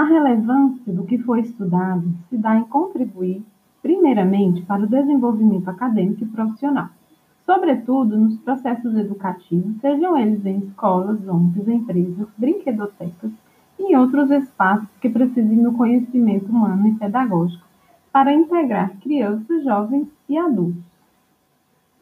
A relevância do que foi estudado se dá em contribuir, primeiramente, para o desenvolvimento acadêmico e profissional, sobretudo nos processos educativos, sejam eles em escolas, ONGs, empresas, brinquedotecas e outros espaços que precisem do conhecimento humano e pedagógico para integrar crianças, jovens e adultos.